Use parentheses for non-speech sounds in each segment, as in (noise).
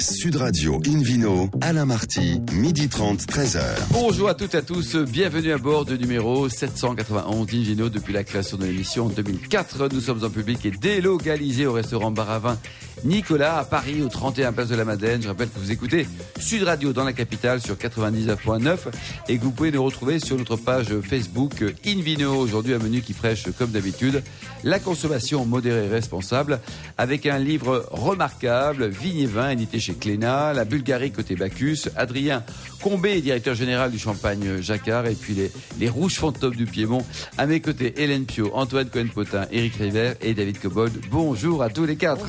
Sud Radio Invino, Alain Marty, midi 30, 13h. Bonjour à toutes et à tous, bienvenue à bord du numéro 791 d'Invino depuis la création de l'émission en 2004. Nous sommes en public et délocalisés au restaurant Baravin Nicolas à Paris au 31 Place de la Madeleine. Je rappelle que vous écoutez Sud Radio dans la capitale sur 99.9 et que vous pouvez nous retrouver sur notre page Facebook Invino. Aujourd'hui un menu qui prêche comme d'habitude la consommation modérée et responsable avec un livre remarquable, Vigne et vin, édité chez Cléna, la Bulgarie côté Bacchus, Adrien Combé, directeur général du Champagne Jacquard et puis les, rouges fantômes du Piémont. À mes côtés, Hélène Pio, Antoine Cohen-Potin, Éric River et David Cobold. Bonjour à tous les quatre.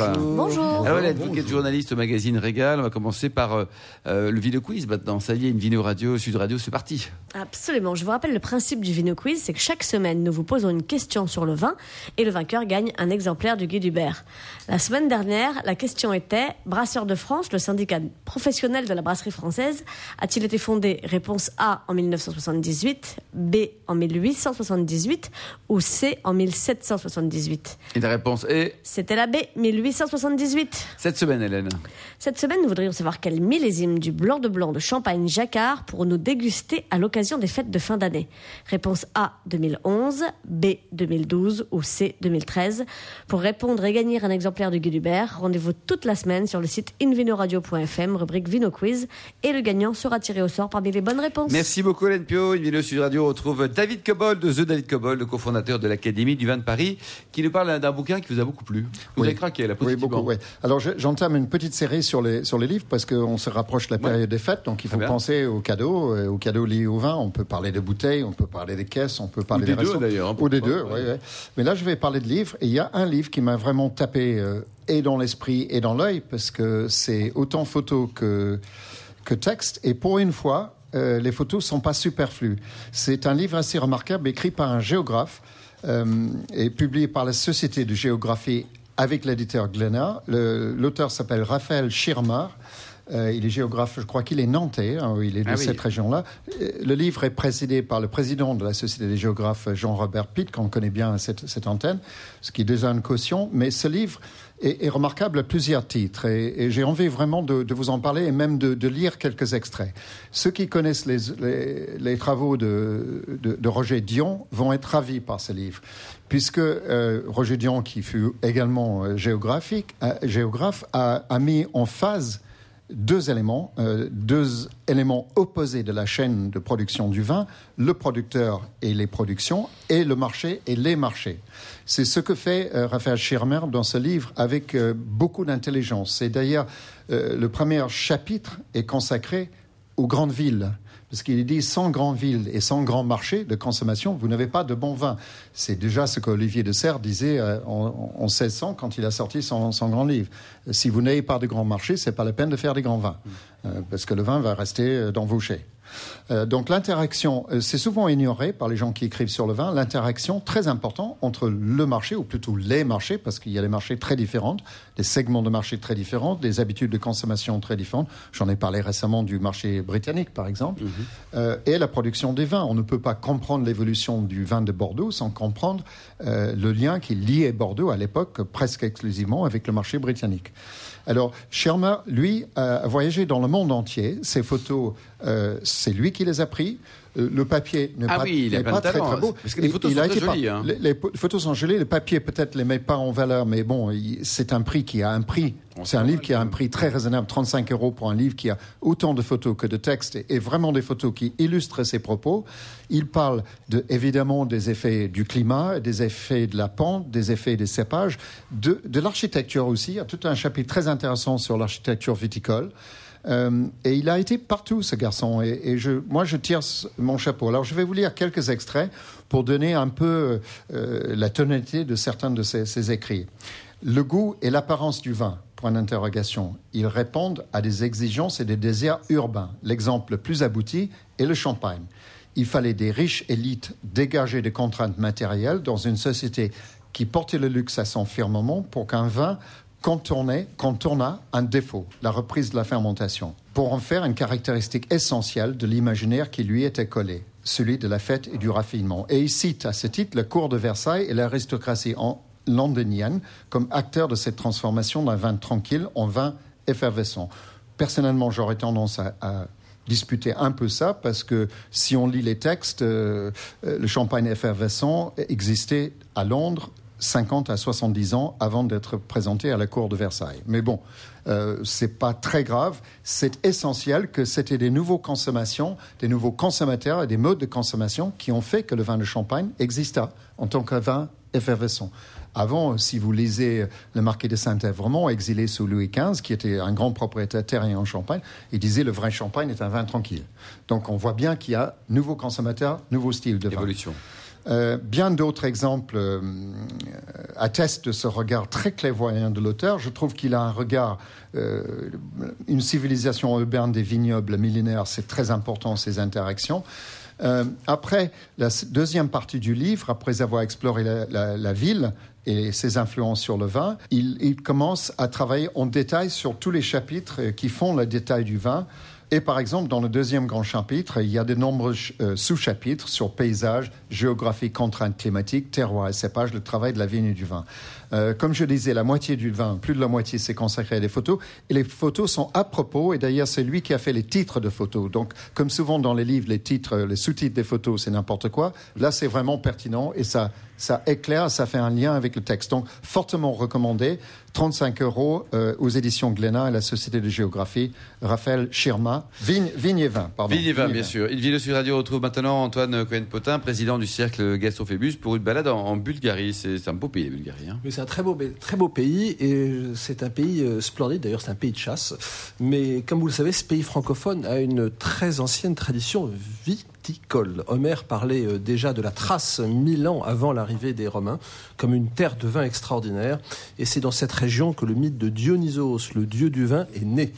Hélène, vous qui êtes journaliste au magazine Régal, on va commencer par euh, euh, le Vino Quiz maintenant. Ça y est, une Vino Radio, Sud Radio, c'est parti. Absolument. Je vous rappelle le principe du Vino Quiz, c'est que chaque semaine, nous vous posons une question sur le vin et le vainqueur gagne un exemplaire du Guide Hubert. La semaine dernière, la question était Brasseur de France, le syndicat professionnel de la brasserie française, a-t-il été fondé? Réponse A en 1978, B en 1878 ou C en 1778 Et la réponse est? C'était la B, 1878. Cette semaine, Hélène. Cette semaine, nous voudrions savoir quel millésime du blanc de blanc de Champagne Jacquard pour nous déguster à l'occasion des fêtes de fin d'année. Réponse A 2011, B 2012 ou C 2013. Pour répondre et gagner un exemplaire du Guide Hubert, rendez-vous toute la semaine sur le site invinoradio.fm, rubrique Vino Quiz, et le gagnant sera tiré au sort parmi les bonnes réponses. Merci beaucoup Hélène Pio. Une vidéo Sud Radio retrouve David Cobold de The David Cobold, le cofondateur de l'Académie du vin de Paris, qui nous parle d'un bouquin qui vous a beaucoup plu. Vous Oui. avez craqué là, Oui, beaucoup, oui. Alors, je- j'entame une petite série sur les, sur les livres parce qu'on se rapproche de la période des fêtes, donc il faut penser aux cadeaux, euh, aux cadeaux liés au vin. On peut parler de bouteilles, on peut parler des caisses, on peut parler des deux, d'ailleurs, hein, Ou des deux, oui. Mais là, je vais parler de livres. Et il y a un livre qui m'a vraiment tapé euh, et dans l'esprit et dans l'œil parce que c'est autant photo que, que texte. Et pour une fois, euh, les photos sont pas superflues. C'est un livre assez remarquable écrit par un géographe euh, et publié par la Société de géographie avec l'éditeur Glénat. L'auteur s'appelle Raphaël Schirmer. Euh, il est géographe, je crois qu'il est nantais, hein, il est de Ah oui. cette région-là. Euh, Le livre est présidé par le président de la Société des géographes, Jean-Robert Pitt, qu'on connaît bien à cette, cette antenne, ce qui est déjà une caution. Mais ce livre est, est remarquable à plusieurs titres et, et j'ai envie vraiment de, de vous en parler et même de, de lire quelques extraits. Ceux qui connaissent les, les- les travaux de, de- de Roger Dion vont être ravis par ce livre, puisque euh, Roger Dion, qui fut également euh, géographique, euh, géographe, a, a mis en phase deux éléments, euh, deux éléments opposés de la chaîne de production du vin, le producteur et les productions, et le marché et les marchés. C'est ce que fait euh, Raphaël Schirmer dans ce livre avec euh, beaucoup d'intelligence. Et d'ailleurs, euh, le premier chapitre est consacré aux grandes villes. Parce qu'il dit sans grandes villes et sans grands marchés de consommation, vous n'avez pas de bon vin. C'est déjà ce qu'Olivier de Serres disait euh, en, en 1600 quand il a sorti son, son grand livre. Si vous n'avez pas de grands marchés, c'est pas la peine de faire des grands vins, euh, parce que le vin va rester euh, dans vos chais. Euh, donc l'interaction, euh, c'est souvent ignoré par les gens qui écrivent sur le vin, l'interaction très importante entre le marché, ou plutôt les marchés, parce qu'il y a des marchés très différents, des segments de marché très différents, des habitudes de consommation très différentes. J'en ai parlé récemment du marché britannique, par exemple, euh, et la production des vins. On ne peut pas comprendre l'évolution du vin de Bordeaux sans comprendre euh, le lien qui liait Bordeaux à l'époque presque exclusivement avec le marché britannique. Alors, Schirmer, lui, a voyagé dans le monde entier. Ces photos, euh, c'est lui qui les a pris. Euh, Le papier n'est Ah pas, oui, il très, très beau. parce que les photos il sont très jolies, hein. Les, photos sont jolies. Le papier peut-être les met pas en valeur, mais bon, il- c'est un prix qui a un prix. C'est un livre qui a un prix très raisonnable, 35 euros pour un livre qui a autant de photos que de textes et, et vraiment des photos qui illustrent ses propos. Il parle de, évidemment des effets du climat, des effets de la pente, des effets des cépages, de, de l'architecture aussi. Il y a tout un chapitre très intéressant sur l'architecture viticole. Euh, et il a été partout, ce garçon. Et, moi, je tire mon chapeau. Alors, je vais vous lire quelques extraits pour donner un peu euh, la tonalité de certains de ses, ses écrits. Le goût et l'apparence du vin, point d'interrogation. Ils répondent à des exigences et des désirs urbains. L'exemple le plus abouti est le champagne. Il fallait des riches élites dégagées des contraintes matérielles dans une société qui portait le luxe à son firmament pour qu'un vin contournait, contourna un défaut, la reprise de la fermentation, pour en faire une caractéristique essentielle de l'imaginaire qui lui était collé, celui de la fête et du raffinement. Et il cite à ce titre la cour de Versailles et l'aristocratie en- londonienne comme acteurs de cette transformation d'un vin tranquille en vin effervescent. personnellement, j'aurais tendance à, à disputer un peu ça parce que si on lit les textes, euh, euh, le champagne effervescent existait à Londres 50 à 70 ans avant d'être présenté à la cour de Versailles. Mais bon, euh, c'est pas très grave. C'est essentiel que c'était des nouveaux consommations, des nouveaux consommateurs et des modes de consommation qui ont fait que le vin de champagne exista en tant que vin effervescent. Avant, si vous lisez le marquis de Saint-Évremont, exilé sous Louis XV, qui était un grand propriétaire terrien en Champagne, il disait le vrai champagne est un vin tranquille. Donc on voit bien qu'il y a nouveaux consommateurs, nouveaux styles de vin. Euh, bien d'autres exemples euh, attestent de ce regard très clairvoyant de l'auteur. Je trouve qu'il a un regard, euh, une civilisation urbaine des vignobles millénaires, c'est très important ces interactions. Après la deuxième partie du livre, après avoir exploré la, ville et ses influences sur le vin, il, commence à travailler en détail sur tous les chapitres qui font le détail du vin. Et par exemple, dans le deuxième grand chapitre, il y a de nombreux euh, sous-chapitres sur paysage, géographie, contraintes climatiques, terroir et cépage, le travail de la vigne et du vin. Euh, comme je disais, la moitié du vin, plus de la moitié, c'est consacré à des photos. Et les photos sont à propos. Et d'ailleurs, c'est lui qui a fait les titres de photos. Donc, comme souvent dans les livres, les titres, les sous-titres des photos, c'est n'importe quoi. Là, c'est vraiment pertinent et ça, ça éclaire, ça fait un lien avec le texte. Donc, fortement recommandé. 35 euros euh, aux éditions Glénat et la Société de géographie. Raphaël Schirma. Vigne, vigne et vin, pardon. Vigne et vin, Vigne bien sûr. Il vit sur Radio retrouve maintenant Antoine Cohen-Potin, président du cercle Gaston Phébus, pour une balade en, en Bulgarie. C'est un beau pays, la Bulgarie. hein. Oui, c'est un très beau, très beau pays et c'est un pays euh, splendide. D'ailleurs, c'est un pays de chasse. Mais comme vous le savez, ce pays francophone a une très ancienne tradition viticole. Homère parlait euh, déjà de la trace mille ans avant l'arrivée des Romains comme une terre de vin extraordinaire. Et c'est dans cette région que le mythe de Dionysos, le dieu du vin, est né.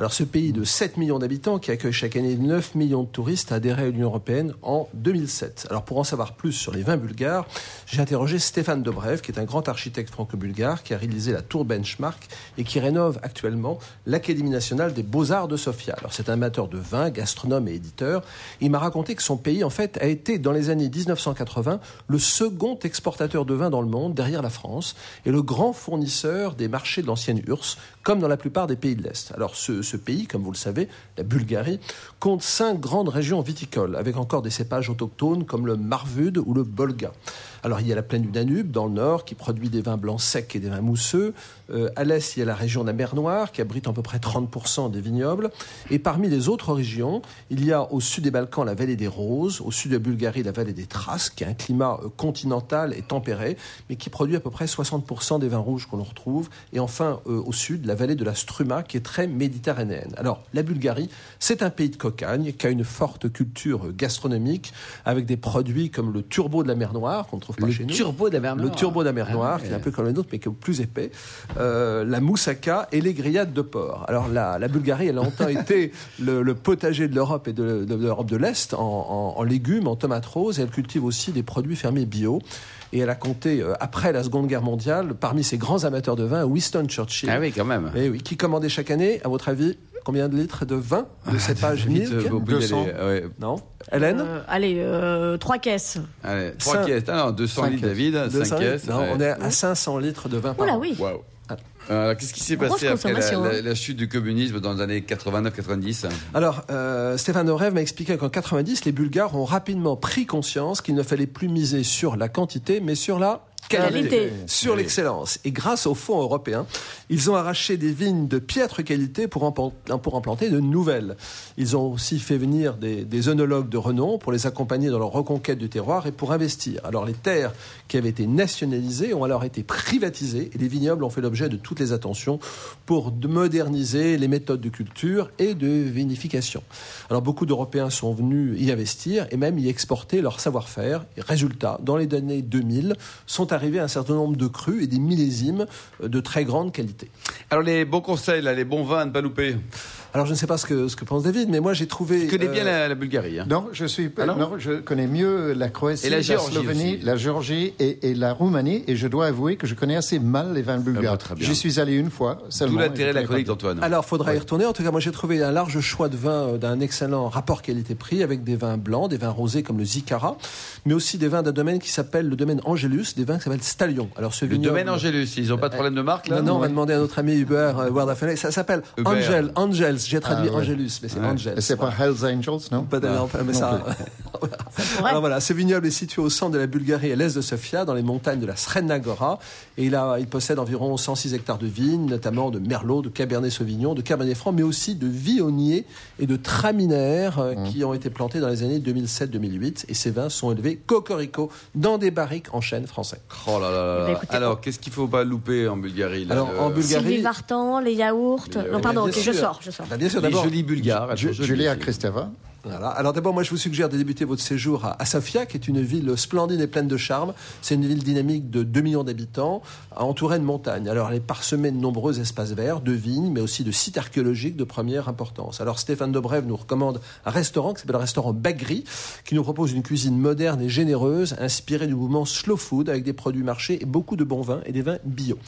Alors ce pays de 7 millions d'habitants qui accueille chaque année 9 millions de touristes a adhéré à l'Union européenne en 2007. Alors pour en savoir plus sur les vins bulgares, j'ai interrogé Stéphane Dobrev, qui est un grand architecte franco-bulgare qui a réalisé la tour Benchmark et qui rénove actuellement l'Académie nationale des beaux-arts de Sofia. Alors c'est un amateur de vin, gastronome et éditeur. Il m'a raconté que son pays en fait a été dans les années 1980 le second exportateur de vin dans le monde derrière la France et le grand fournisseur des marchés de l'ancienne URSS comme dans la plupart des pays de l'Est. Alors ce, ce pays, comme vous le savez, la Bulgarie, compte cinq grandes régions viticoles, avec encore des cépages autochtones comme le Marvude ou le Bolga. Alors il y a la plaine du Danube, dans le nord, qui produit des vins blancs secs et des vins mousseux. Euh, à l'est, il y a la région de la mer Noire, qui abrite à peu près 30% des vignobles. Et parmi les autres régions, il y a au sud des Balkans la vallée des Roses, au sud de la Bulgarie la vallée des Thraces, qui a un climat euh, continental et tempéré, mais qui produit à peu près 60% des vins rouges qu'on retrouve. Et enfin, euh, au sud, la vallée de la Struma, qui est très méditerranéenne. Alors, la Bulgarie, c'est un pays de cocagne, qui a une forte culture euh, gastronomique, avec des produits comme le turbo de la mer Noire, ne trouve pas Le chez nous. turbo de la mer Le Noire. turbo de la mer Ah Noire, qui est un peu comme le nôtre, mais qui est plus épais. Euh, la moussaka et les grillades de porc. Alors, la, la Bulgarie, elle a longtemps (laughs) été le, le potager de l'Europe et de, de- de l'Europe de l'Est en, en- en légumes, en tomates roses, et elle cultive aussi des produits fermiers bio. Et elle a compté, euh, après la Seconde Guerre mondiale, parmi ses grands amateurs de vin, Winston Churchill. Ah oui, quand même. Eh oui, qui commandait chaque année, à votre avis, combien de litres de vin de cépage Vite, milk euh, au bout d'y 200. aller. Ouais. Non Hélène Euh, allez, euh, trois caisses. Allez, trois Cinq- caisses. Ah non, 200 Cinq litres, caisses. David. 200 5 caisses. Non, on est à 500 litres de vin par Oula, an. oui. Waouh. Euh, Qu'est-ce qui s'est passé après la, consommation, la- hein. la chute du communisme dans les années 89-90 Alors, euh, Stéphane Orev m'a expliqué qu'en 90, les Bulgares ont rapidement pris conscience qu'il ne fallait plus miser sur la quantité, mais sur la qualité, Qualité. sur Oui. l'excellence. Et grâce aux fonds européens, ils ont arraché des vignes de piètre qualité pour en, pour en planter de nouvelles. Ils ont aussi fait venir des, des œnologues de renom pour les accompagner dans leur reconquête du terroir et pour investir. Alors, les terres qui avaient été nationalisées ont alors été privatisées et les vignobles ont fait l'objet de toutes les attentions pour de moderniser les méthodes de culture et de vinification. Alors beaucoup d'Européens sont venus y investir et même y exporter leur savoir-faire. Résultat, dans les années 2000, sont arrivés un certain nombre de crus et des millésimes de très grande qualité. Alors, les bons conseils, les bons vins à ne pas louper. Alors je ne sais pas ce que, ce que pense David, mais moi j'ai trouvé... Tu connais bien euh, la, la Bulgarie. Hein? Non, je suis. Ah non non, je connais mieux la Croatie, Et la Géorgie Slovénie, aussi. la Géorgie et, et la Roumanie. Et je dois avouer que je connais assez mal les vins bulgares. bah, très bien. J'y suis allé une fois seulement. l'intérêt de la chronique d'Antoine. Alors, faudra y retourner. En tout cas, moi, j'ai trouvé un large choix de vins euh, d'un excellent rapport qualité-prix avec des vins blancs, des vins rosés comme le Zicara, mais aussi des vins d'un domaine qui s'appelle le domaine Angélus, des vins qui s'appellent Stallion. Alors, ce Le vignoble- domaine Angélus, ils n'ont pas de problème de marque, là Non, non, on va demander à notre ami Hubert euh. Ça s'appelle. Angel, Angels. J'ai traduit Ah, ouais. Angelus, mais c'est Ouais. Angels. Et c'est pas Hells Angels, non Pas d'ailleurs, mais ça. (laughs) pourrait. (laughs) Alors voilà, ce vignoble est situé au centre de la Bulgarie, à l'est de Sofia, dans les montagnes de la Srena Gora. Et il, a, il possède environ 106 hectares de vignes, notamment de Merlot, de Cabernet Sauvignon, de Cabernet Franc, mais aussi de Viognier et de Traminaire euh, qui ont été plantés dans les années 2007-2008. Et ces vins sont élevés cocorico dans des barriques en chêne français. Oh là là là Eh ben, écoutez, Alors, qu'est-ce qu'il faut pas louper en Bulgarie là, Alors, le- en Bulgarie- Sylvie Vartan, les yaourts. Les- Non, pardon, ok, je sors, je sors. Bah, bien sûr, Les d'abord. jolies Bulgares. Ju- jolies Julia aussi. Kristeva. Voilà. Alors d'abord, moi, je vous suggère de débuter votre séjour à, Sofia, qui est une ville splendide et pleine de charme. C'est une ville dynamique de 2 millions d'habitants, entourée de montagnes. Alors elle est parsemée de nombreux espaces verts, de vignes, mais aussi de sites archéologiques de première importance. Alors Stéphane Dobrev nous recommande un restaurant qui s'appelle le restaurant Bagri, qui nous propose une cuisine moderne et généreuse, inspirée du mouvement slow food, avec des produits marchés et beaucoup de bons vins et des vins bio.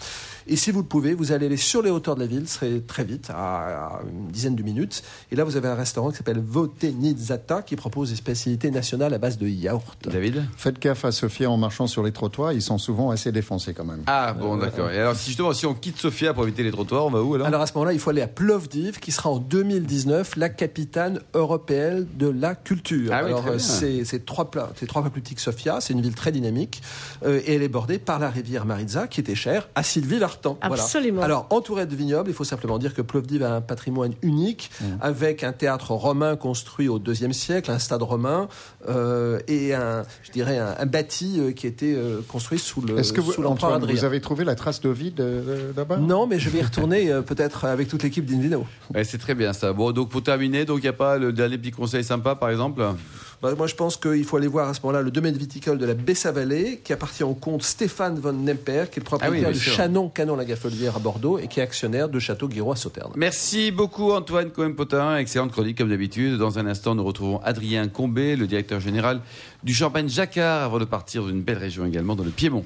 Et si vous le pouvez, vous allez aller sur les hauteurs de la ville, ce serait très vite, à, à une dizaine de minutes. Et là, vous avez un restaurant qui s'appelle Votenizata, qui propose des spécialités nationales à base de yaourt. David Faites gaffe à Sofia en marchant sur les trottoirs, ils sont souvent assez défoncés quand même. Ah bon, d'accord. Et alors, si justement, si on quitte Sofia pour éviter les trottoirs, on va où alors? Alors à ce moment-là, il faut aller à Plovdiv, qui sera en 2019 la capitale européenne de la culture. Ah oui, Alors très bien. euh, trois, c'est trois fois plus petit que Sofia, c'est une ville très dynamique, euh, et elle est bordée par la rivière Maritza, qui était chère à Sylvie Voilà. Absolument. Alors entourée de vignobles, il faut simplement dire que Plovdiv a un patrimoine unique, avec un théâtre romain construit au IIe siècle, un stade romain, euh, et un, je dirais, un, un bâti euh, qui était euh, construit sous le Est-ce que vous, sous l'empereur Antoine, Adrien. vous avez trouvé la trace d'Ovid euh, là-bas Non, mais je vais y retourner peut-être avec toute l'équipe d'Invino. Ouais, C'est très bien ça. Bon, donc pour terminer, donc il n'y a pas le dernier petit conseil sympa, par exemple? Bah, moi, je pense qu'il faut aller voir à ce moment-là le domaine viticole de la Bessa-Vallée, qui appartient au comte Stéphane von Nemper, qui est le propriétaire Ah oui, du. Chanon Canon la Gaffelière à Bordeaux et qui est actionnaire de Château Guiraud à Sauterne. Merci beaucoup Antoine Cohen-Potin, excellente chronique comme d'habitude. Dans un instant, nous retrouvons Adrien Combé, le directeur général du Champagne Jacquard, avant de partir d'une belle région également dans le Piémont.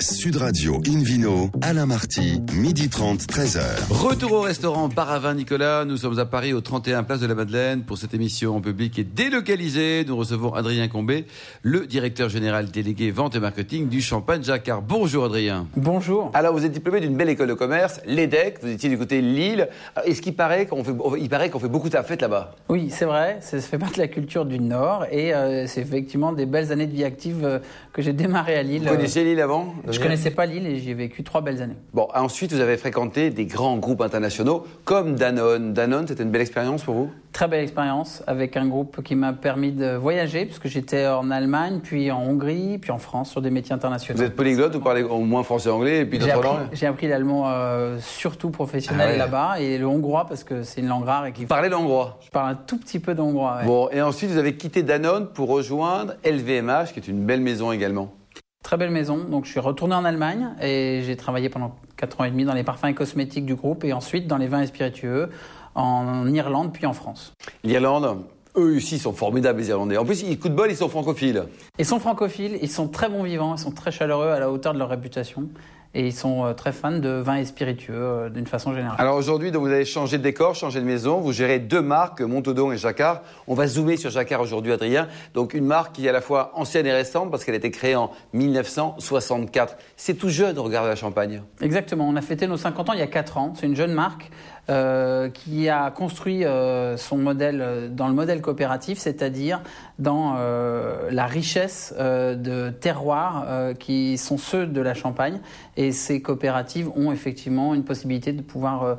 Sud Radio Invino, Alain Marty, midi 30, 13h. Retour au restaurant Bar à Vin Nicolas. Nous sommes à Paris au 31 Place de la Madeleine pour cette émission en public et délocalisée. Nous recevons Adrien Combé, le directeur général délégué vente et marketing du Champagne Jacquard. Bonjour Adrien. Bonjour. Alors, vous êtes diplômé d'une belle école de commerce, l'EDEC, vous étiez du côté Lille. Est-ce qu'il paraît qu'on fait, il paraît qu'on fait beaucoup de fêtes là-bas? Oui, c'est vrai, ça fait partie de la culture du Nord et euh, c'est effectivement des belles années de vie active euh, que j'ai démarré à Lille. Vous connaissiez Lille avant? Euh, Je connaissais pas Lille et j'y ai vécu trois belles années. Bon, ensuite, vous avez fréquenté des grands groupes internationaux comme Danone. Danone, c'était une belle expérience pour vous? Très belle expérience avec un groupe qui m'a permis de voyager puisque j'étais en Allemagne, puis en Hongrie, puis en France sur des métiers internationaux. Vous êtes polyglotte, vous parlez au moins français et anglais, et puis J'ai d'autres appris, langues? j'ai appris l'allemand euh, surtout professionnel Ah ouais. là-bas et le hongrois parce que c'est une langue rare et qu'il Vous parlez l'hongrois? Je parle un tout petit peu d'hongrois. ouais. Bon, et ensuite, vous avez quitté Danone pour rejoindre LVMH, qui est une belle maison également. Très belle maison. Donc je suis retourné en Allemagne et j'ai travaillé pendant 4 ans et demi dans les parfums et cosmétiques du groupe et ensuite dans les vins et spiritueux en Irlande puis en France. L'Irlande, eux aussi, sont formidables, les Irlandais. En plus, ils, coup de bol, ils sont francophiles. Ils sont francophiles, ils sont très bons vivants, ils sont très chaleureux à la hauteur de leur réputation et ils sont euh, très fans de vins et spiritueux euh, d'une façon générale. Alors aujourd'hui, vous avez changé de décor, changé de maison, vous gérez deux marques, Montaudoin et Jacquard. On va zoomer sur Jacquard aujourd'hui, Adrien. Donc une marque qui est à la fois ancienne et récente parce qu'elle a été créée en 1964. C'est tout jeune au regard de la Champagne. Exactement, on a fêté nos 50 ans il y a 4 ans. C'est une jeune marque euh, qui a construit euh, son modèle dans le modèle coopératif, c'est-à-dire dans euh, la richesse de terroirs qui sont ceux de la Champagne. Et ces coopératives ont effectivement une possibilité de pouvoir euh,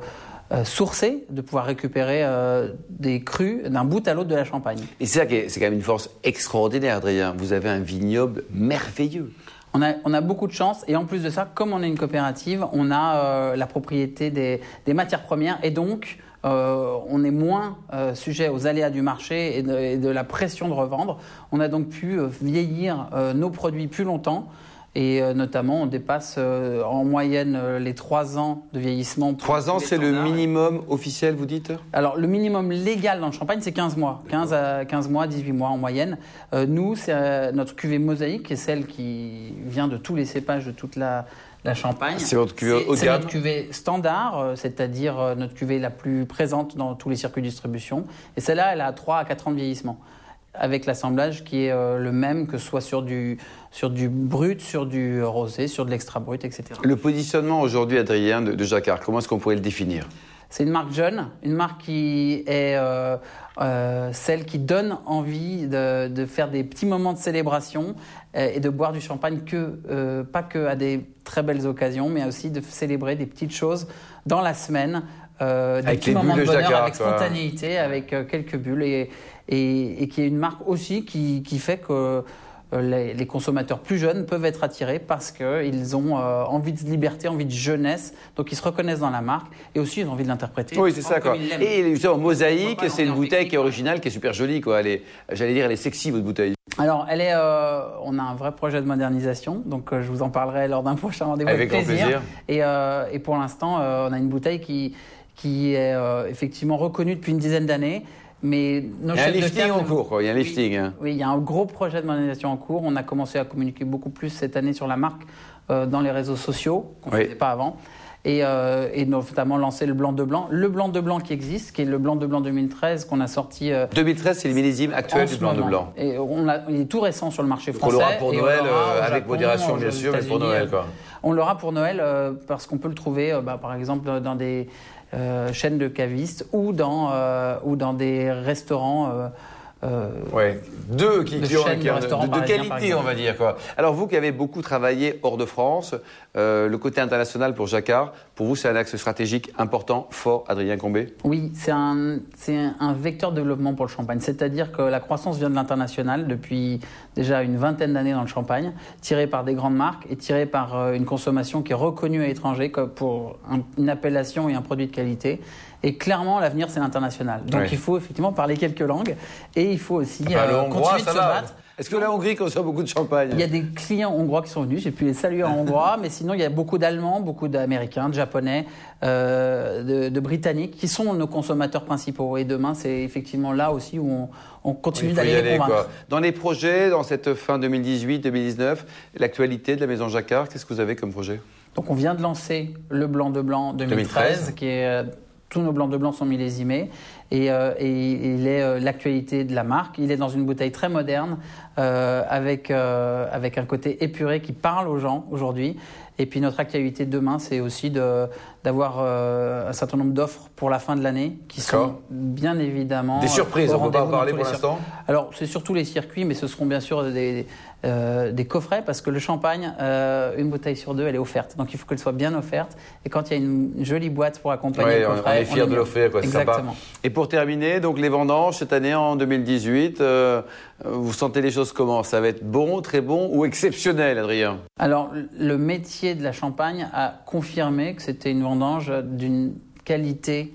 euh, sourcer, de pouvoir récupérer euh, des crus d'un bout à l'autre de la Champagne. Et c'est ça qui est, c'est quand même une force extraordinaire, Adrien. Vous avez un vignoble merveilleux. On a, on a beaucoup de chance et en plus de ça, comme on est une coopérative, on a euh, la propriété des, des matières premières et donc euh, on est moins sujet aux aléas du marché et de, et de la pression de revendre. On a donc pu vieillir nos produits plus longtemps et euh, notamment on dépasse euh, en moyenne euh, les 3 ans de vieillissement. pour Trois tous ans, les c'est le minimum officiel, vous dites Alors, le minimum légal dans le champagne, c'est 15 mois. 15, à 15 mois, 18 mois en moyenne. Nous, c'est notre cuvée mosaïque, qui est celle qui vient de tous les cépages de toute la, la Champagne. C'est votre cuvée haut de gamme notre cuvée standard, c'est-à-dire notre cuvée la plus présente dans tous les circuits de distribution. Et celle-là, elle a 3 à 4 ans de vieillissement. Avec l'assemblage qui est euh, le même que soit sur du, sur du brut, sur du rosé, sur de l'extra brut, etc. Le positionnement aujourd'hui, Adrien, de, de Jacquard, comment est-ce qu'on pourrait le définir? C'est une marque jeune, une marque qui est euh, euh, celle qui donne envie de, de, faire des petits moments de célébration euh, et de boire du champagne que, pas que à des très belles occasions, mais aussi de célébrer des petites choses dans la semaine, euh, des Avec petits les moments de bonheur Jacquard, avec quoi. spontanéité, avec euh, quelques bulles et, et, et qui est une marque aussi qui, qui fait que euh, les, les consommateurs plus jeunes peuvent être attirés parce qu'ils ont euh, envie de liberté, envie de jeunesse, donc ils se reconnaissent dans la marque et aussi ils ont envie de l'interpréter. Oui, c'est ça, quoi. Et justement, Mosaïque, c'est une bouteille qui est originale, qui est super jolie, quoi. J'allais dire, elle est sexy, votre bouteille. Alors, elle est, euh, on a un vrai projet de modernisation, donc euh, je vous en parlerai lors d'un (laughs) prochain rendez-vous Avec grand plaisir. Et, et pour l'instant, on a une bouteille qui, qui est euh, effectivement reconnue depuis une dizaine d'années. Mais nos Il y a un lifting en cours, quoi. Il y a un Oui. lifting. hein. Oui, il y a un gros projet de modernisation en cours. On a commencé à communiquer beaucoup plus cette année sur la marque euh, dans les réseaux sociaux, qu'on ne Oui. faisait pas avant. Et, euh, et notamment lancer le blanc de blanc. Le blanc de blanc qui existe, qui est le blanc de blanc 2013, qu'on a sorti euh, 2013, c'est le millésime actuel du blanc de blanc. Et on l'a- il est tout récent sur le marché On français. l'aura pour on Noël, l'aura euh, au avec Japon, modération, bien sûr, mais pour. Noël, quoi. On l'aura pour Noël parce qu'on peut le trouver, bah, par exemple, dans des chaînes de cavistes ou dans, euh, ou dans des restaurants. Euh, Ouais, deux qui, De qui ont chaînes de qualité, on va dire quoi. Alors vous qui avez beaucoup travaillé hors de France, euh, le côté international pour Jacquard, pour vous c'est un axe stratégique important, fort, Adrien Combé. Oui, c'est un, c'est un vecteur de développement pour le champagne. C'est-à-dire que la croissance vient de l'international depuis déjà une vingtaine d'années dans le champagne, tirée par des grandes marques et tirée par euh, une consommation qui est reconnue à l'étranger comme pour un- une appellation et un produit de qualité. Et clairement, l'avenir, c'est l'international. Donc Oui. il faut effectivement parler quelques langues et il faut aussi Bah, le euh, hongrois, continuer de se va. battre. Est-ce que la Hongrie consomme beaucoup de champagne Il y a des clients hongrois qui sont venus, j'ai pu les saluer en hongrois, (laughs) mais sinon il y a beaucoup d'Allemands, beaucoup d'Américains, de Japonais, euh, de, de Britanniques qui sont nos consommateurs principaux. Et demain, c'est effectivement là aussi où on, on continue d'aller les convaincre. quoi. Dans les projets, dans cette fin 2018-2019, l'actualité de la maison Jacquard, qu'est-ce que vous avez comme projet? Donc on vient de lancer le blanc de blanc 2013, 2013. qui est euh, tous nos blancs de blanc sont millésimés et, euh, et il est euh, l'actualité de la marque. Il est dans une bouteille très moderne euh, avec avec un côté épuré qui parle aux gens aujourd'hui. Et puis notre actualité demain, c'est aussi de d'avoir euh, un certain nombre d'offres pour la fin de l'année qui sont bien évidemment Des surprises, on ne peut pas en parler pour l'instant alors, c'est surtout les circuits, mais ce seront bien sûr des, euh, des coffrets, parce que le champagne, euh, une bouteille sur deux, elle est offerte. Donc, il faut qu'elle soit bien offerte. Et quand il y a une, jolie boîte pour accompagner Ouais, le on- coffret, on est fiers de mieux. l'offrir, quoi, c'est sympa. Exactement. Et pour terminer, donc les vendanges cette année en 2018, euh, vous sentez les choses comment? Ça va être bon, très bon ou exceptionnel, Adrien? Alors, le métier de la Champagne a confirmé que c'était une vendange d'une qualité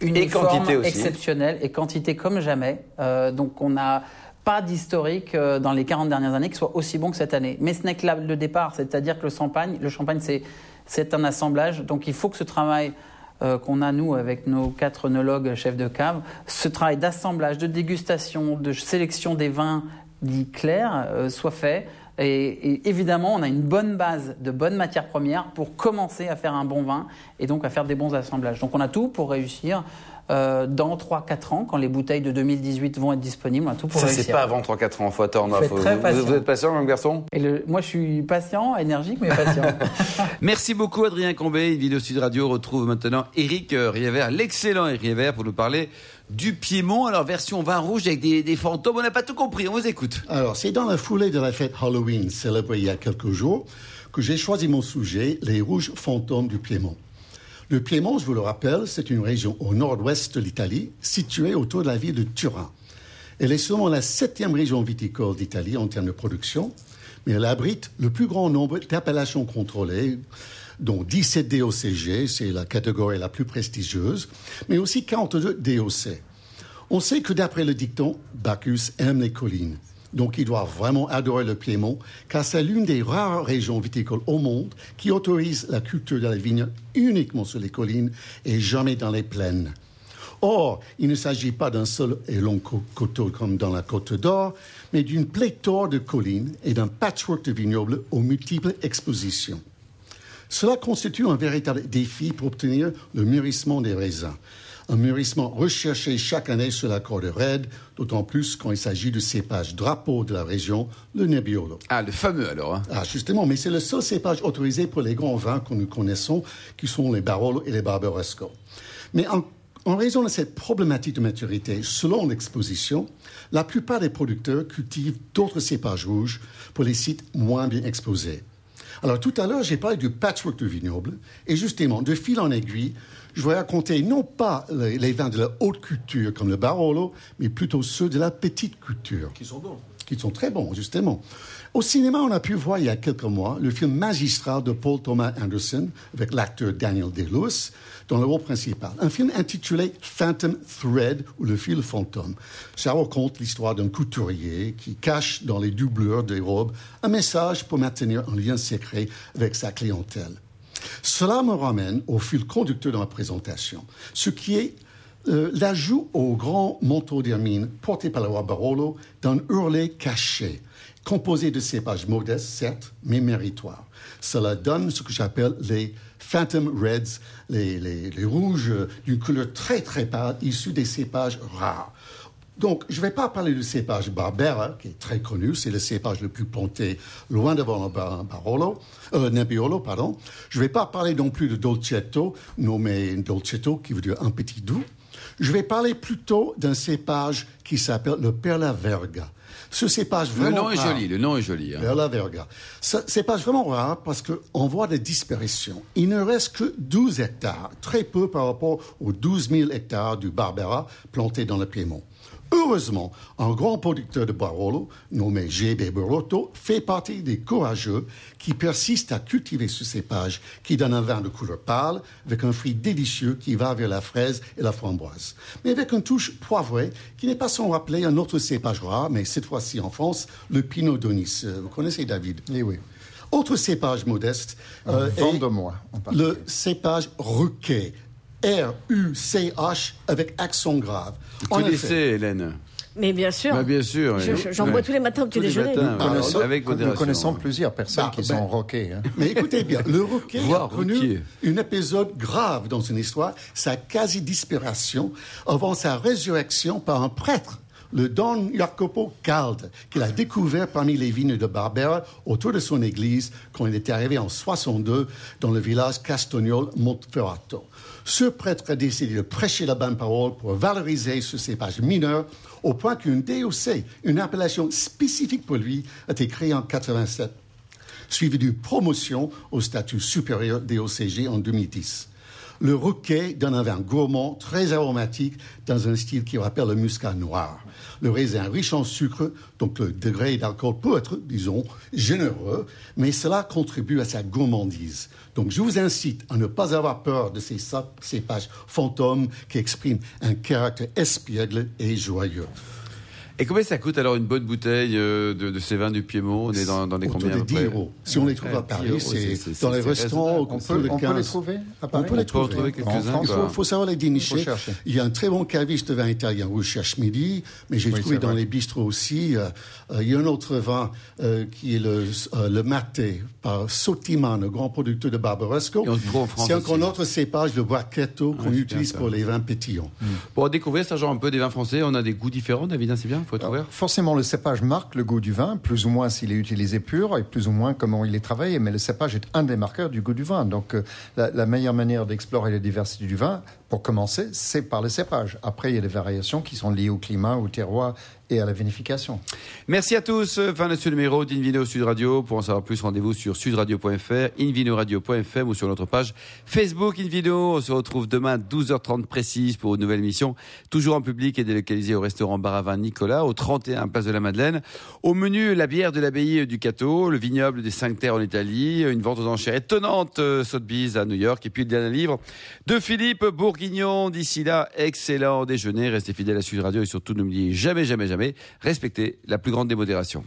uniforme, quantité aussi. exceptionnelle et quantité comme jamais. Euh, donc, on n'a pas d'historique euh, dans les 40 dernières années qui soit aussi bon que cette année. Mais ce n'est que là, le départ, c'est-à-dire que le champagne, le champagne, c'est c'est un assemblage. Donc, il faut que ce travail euh, qu'on a, nous, avec nos quatre œnologues chefs de cave, ce travail d'assemblage, de dégustation, de sélection des vins dits clairs euh, soit fait. Et, et évidemment, on a une bonne base de bonnes matières premières pour commencer à faire un bon vin et donc à faire des bons assemblages. Donc on a tout pour réussir euh, dans 3-4 ans, quand les bouteilles de 2018 vont être disponibles. On a tout pour Ça, réussir. c'est pas avant 3-4 ans, faut attendre. Être très vous, patient. vous êtes patient, mon garçon? Et le- moi, je suis patient, énergique, mais patient. (laughs) Merci beaucoup Adrien Combé. Une vidéo Sud Radio retrouve maintenant Eric euh, Rievert, l'excellent Eric Rievert, pour nous parler du Piémont. Alors version vin rouge avec des, des fantômes. On n'a pas tout compris. On vous écoute. Alors, c'est dans la foulée de la fête Halloween célébrée il y a quelques jours que j'ai choisi mon sujet, les rouges fantômes du Piémont. Le Piémont, je vous le rappelle, c'est une région au nord-ouest de l'Italie, située autour de la ville de Turin. Elle est seulement la septième région viticole d'Italie en termes de production, mais elle abrite le plus grand nombre d'appellations contrôlées, dont 17 DOCG, c'est la catégorie la plus prestigieuse, mais aussi 42 DOC. On sait que d'après le dicton, Bacchus aime les collines. Donc il doit vraiment adorer le Piémont, car c'est l'une des rares régions viticoles au monde qui autorise la culture de la vigne uniquement sur les collines et jamais dans les plaines. Or, il ne s'agit pas d'un seul et long co- coteau comme dans la Côte d'Or, mais d'une pléthore de collines et d'un patchwork de vignobles aux multiples expositions. Cela constitue un véritable défi pour obtenir le mûrissement des raisins. Un mûrissement recherché chaque année sur la corde raide, d'autant plus quand il s'agit de cépages drapeaux de la région, le Nebbiolo. Ah, le fameux alors. hein. Ah, justement, mais c'est le seul cépage autorisé pour les grands vins que nous connaissons, qui sont les Barolo et les Barbaresco. Mais en, en raison de cette problématique de maturité, selon l'exposition, la plupart des producteurs cultivent d'autres cépages rouges pour les sites moins bien exposés. Alors tout à l'heure, j'ai parlé du patchwork du vignoble, et justement, de fil en aiguille, je vais raconter non pas les, les vins de la haute culture comme le Barolo, mais plutôt ceux de la petite culture Qui sont bons. qui sont très bons, justement. Au cinéma, on a pu voir il y a quelques mois le film magistral de Paul Thomas Anderson avec l'acteur Daniel Day-Lewis dans le rôle principal. Un film intitulé Phantom Thread ou le fil fantôme. Ça raconte l'histoire d'un couturier qui cache dans les doublures des robes un message pour maintenir un lien secret avec sa clientèle. Cela me ramène au fil conducteur de ma présentation, ce qui est euh, l'ajout au grand manteau d'hermine porté par le roi Barolo d'un hurlet caché, composé de cépages modestes, certes, mais méritoires. Cela donne ce que j'appelle les Phantom Reds, les, les- les rouges euh, d'une couleur très très pâle, issus des cépages rares. Donc, je ne vais pas parler du cépage Barbera, qui est très connu, c'est le cépage le plus planté loin devant Barolo, euh, Nebbiolo, pardon. Je ne vais pas parler non plus de Dolcetto, nommé Dolcetto, qui veut dire un petit doux. Je vais parler plutôt d'un cépage qui s'appelle le Perla Verga. Ce cépage Le vraiment nom est joli, le nom est joli. hein. Perla Verga. C'est pas vraiment rare parce qu'on voit des disparitions. Il ne reste que 12 hectares, très peu par rapport aux 12 000 hectares du Barbera plantés dans le Piémont. Heureusement, un grand producteur de Barolo, nommé GB Barotto, fait partie des courageux qui persistent à cultiver ce cépage qui donne un vin de couleur pâle avec un fruit délicieux qui va vers la fraise et la framboise. Mais avec une touche poivrée qui n'est pas sans rappeler un autre cépage rare, mais cette fois-ci en France, le Pinot Donis. Euh, Vous connaissez David? Eh oui. autre cépage modeste. euh, est en particulier. Le cépage Ruquet. R-U-C-H avec accent grave. Tu En le effet, sais, Hélène Mais bien sûr. Bah, Bien sûr. Je- oui. je- J'en Ouais. bois tous les matins au petit Tous les déjeuner. matins, ça, avec Nous connaissons plusieurs personnes Bah, qui ben- sont roquées. hein. Mais écoutez bien, le Ruquet a connu un épisode grave dans son histoire, sa quasi-disparition avant sa résurrection par un prêtre, le Don Jacopo Calde, qu'il a découvert parmi les vignes de Barbera autour de son église quand il était arrivé en 62 dans le village castognol Monteferrato. Ce prêtre a décidé de prêcher la bonne parole pour valoriser ce cépage mineur au point qu'une DOC, une appellation spécifique pour lui, a été créée en 87 suivi d'une promotion au statut supérieur des OCG en 2010. Le Rouquet donne un vin gourmand, très aromatique, dans un style qui rappelle le muscat noir. Le raisin riche en sucre, donc le degré d'alcool peut être, disons, généreux, mais cela contribue à sa gourmandise. Donc je vous incite à ne pas avoir peur de ces sa- cépages fantômes qui expriment un caractère espiègle et joyeux. Et combien ça coûte alors une bonne bouteille euh, de, de ces vins du Piémont? On est dans, dans des Autour combien de à peu 10 près? euros. Si on les trouve à 10 Paris, c'est dans les restaurants On peut, de on peut 15. les trouver à On Paris peut les On peut en trouver. trouver quelques-uns, Il faut, savoir les dénicher. Il y a un très bon caviste de vin italien rouge cherche midi, mais j'ai Oui, trouvé dans les bistrots aussi. euh, euh, il y a un autre vin euh, qui est le, euh, le Maté par Sottiman, le grand producteur de France C'est encore aussi. notre cépage, le Brachetto, qu'on c'est utilise pour les vins pétillants. Pour découvrir ça, genre un peu des vins français, on a des goûts différents, David, hein, c'est bien, faut. Forcément, le cépage marque le goût du vin, plus ou moins s'il est utilisé pur et plus ou moins comment il est travaillé. Mais le cépage est un des marqueurs du goût du vin. Donc, euh, la, la meilleure manière d'explorer la diversité du vin, pour commencer, c'est par le cépage. Après, il y a des variations qui sont liées au climat, au terroir à la. Merci à tous. Fin de ce numéro d'Invino Sud Radio. Pour en savoir plus, rendez-vous sur sudradio.fr, invinoradio.fm ou sur notre page Facebook Invino. On se retrouve demain à 12h30 précise pour une nouvelle émission, toujours en public et délocalisée au restaurant Baravin Nicolas, au 31 Place de la Madeleine. Au menu, la bière de l'abbaye du Cateau, le vignoble des Cinq Terres en Italie, une vente aux enchères étonnante, euh, Sotheby's à New York, et puis le dernier livre de Philippe Bourguignon. D'ici là, excellent déjeuner. Restez fidèles à Sud Radio et surtout n'oubliez jamais, jamais, jamais, respectez la plus grande démodération.